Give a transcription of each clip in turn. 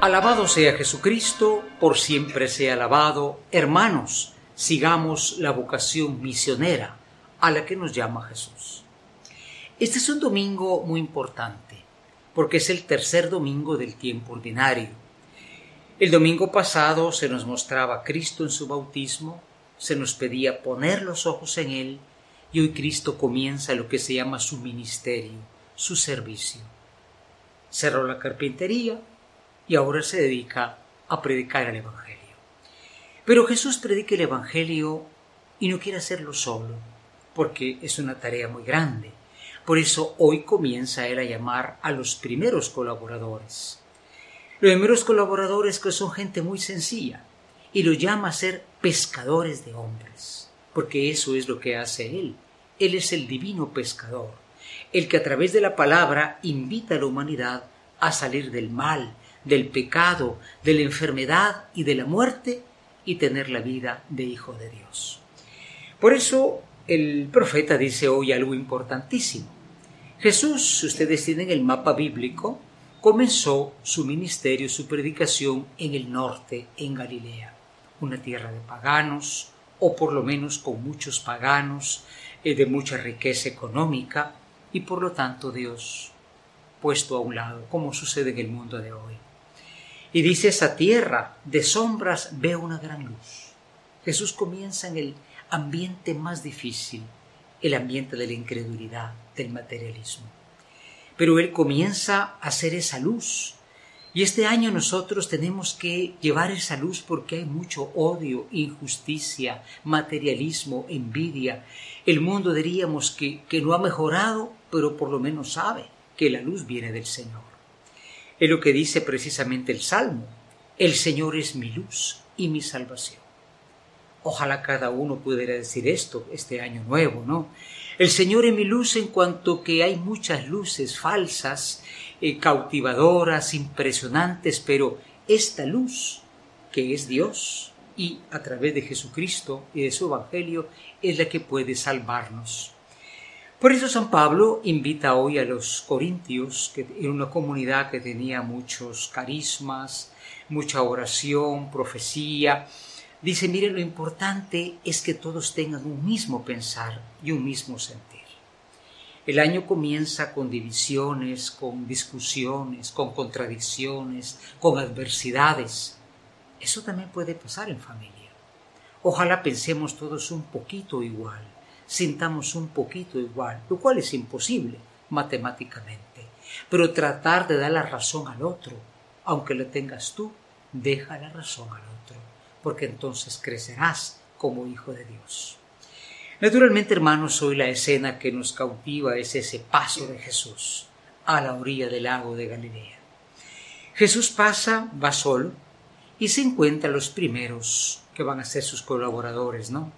Alabado sea Jesucristo, por siempre sea alabado. Hermanos, sigamos la vocación misionera a la que nos llama Jesús. Este es un domingo muy importante, porque es el tercer domingo del tiempo ordinario. El domingo pasado se nos mostraba Cristo en su bautismo, se nos pedía poner los ojos en Él, y hoy Cristo comienza lo que se llama su ministerio, su servicio. Cerró la carpintería, y ahora se dedica a predicar el Evangelio. Pero Jesús predica el Evangelio y no quiere hacerlo solo, porque es una tarea muy grande. Por eso hoy comienza él a llamar a los primeros colaboradores. Los primeros colaboradores que son gente muy sencilla y los llama a ser pescadores de hombres, porque eso es lo que hace él. Él es el divino pescador, el que a través de la palabra invita a la humanidad a salir del mal, del pecado, de la enfermedad y de la muerte y tener la vida de hijo de Dios. Por eso el profeta dice hoy algo importantísimo. Jesús, si ustedes tienen el mapa bíblico, comenzó su ministerio, su predicación en el norte, en Galilea, una tierra de paganos, o por lo menos con muchos paganos, eh, de mucha riqueza económica, y por lo tanto Dios puesto a un lado, como sucede en el mundo de hoy. Y dice esa tierra de sombras ve una gran luz. Jesús comienza en el ambiente más difícil, el ambiente de la incredulidad, del materialismo. Pero Él comienza a hacer esa luz. Y este año nosotros tenemos que llevar esa luz porque hay mucho odio, injusticia, materialismo, envidia. El mundo diríamos que, que no ha mejorado, pero por lo menos sabe que la luz viene del Señor. Es lo que dice precisamente el Salmo. El Señor es mi luz y mi salvación. Ojalá cada uno pudiera decir esto este año nuevo, ¿no? El Señor es mi luz en cuanto que hay muchas luces falsas, eh, cautivadoras, impresionantes, pero esta luz, que es Dios, y a través de Jesucristo y de su Evangelio, es la que puede salvarnos. Por eso San Pablo invita hoy a los corintios, que en una comunidad que tenía muchos carismas, mucha oración, profecía, dice, mire, lo importante es que todos tengan un mismo pensar y un mismo sentir. El año comienza con divisiones, con discusiones, con contradicciones, con adversidades. Eso también puede pasar en familia. Ojalá pensemos todos un poquito igual sintamos un poquito igual, lo cual es imposible matemáticamente. Pero tratar de dar la razón al otro, aunque lo tengas tú, deja la razón al otro, porque entonces crecerás como hijo de Dios. Naturalmente, hermanos, hoy la escena que nos cautiva es ese paso de Jesús a la orilla del lago de Galilea. Jesús pasa, va solo, y se encuentra los primeros que van a ser sus colaboradores, ¿no?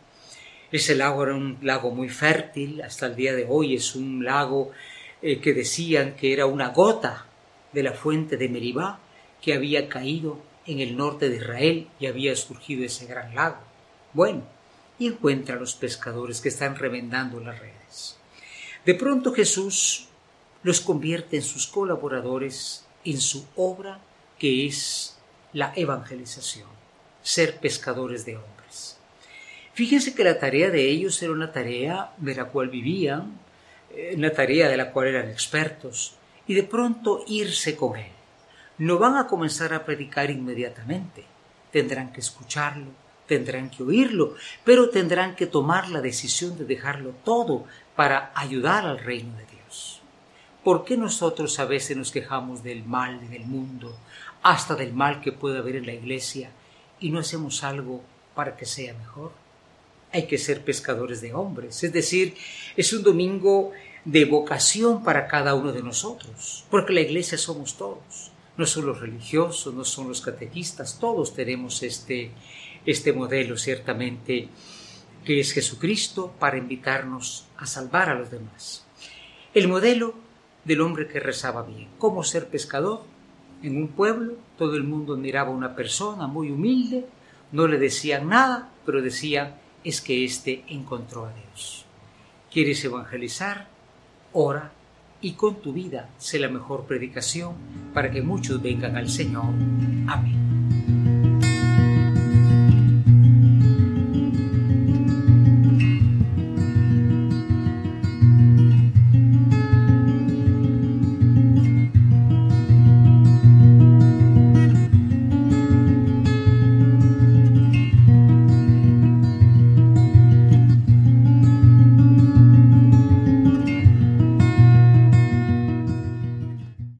Ese lago era un lago muy fértil, hasta el día de hoy es un lago eh, que decían que era una gota de la fuente de Meribá que había caído en el norte de Israel y había surgido ese gran lago. Bueno, y encuentra a los pescadores que están remendando las redes. De pronto Jesús los convierte en sus colaboradores en su obra que es la evangelización, ser pescadores de hombres. Fíjense que la tarea de ellos era una tarea de la cual vivían, eh, una tarea de la cual eran expertos, y de pronto irse con él. No van a comenzar a predicar inmediatamente, tendrán que escucharlo, tendrán que oírlo, pero tendrán que tomar la decisión de dejarlo todo para ayudar al reino de Dios. ¿Por qué nosotros a veces nos quejamos del mal en el mundo, hasta del mal que puede haber en la iglesia, y no hacemos algo para que sea mejor? Hay que ser pescadores de hombres. Es decir, es un domingo de vocación para cada uno de nosotros, porque la iglesia somos todos. No son los religiosos, no son los catequistas, todos tenemos este, este modelo ciertamente que es Jesucristo para invitarnos a salvar a los demás. El modelo del hombre que rezaba bien. ¿Cómo ser pescador? En un pueblo todo el mundo miraba a una persona muy humilde, no le decían nada, pero decían, es que éste encontró a Dios. ¿Quieres evangelizar? Ora y con tu vida sé la mejor predicación para que muchos vengan al Señor. Amén.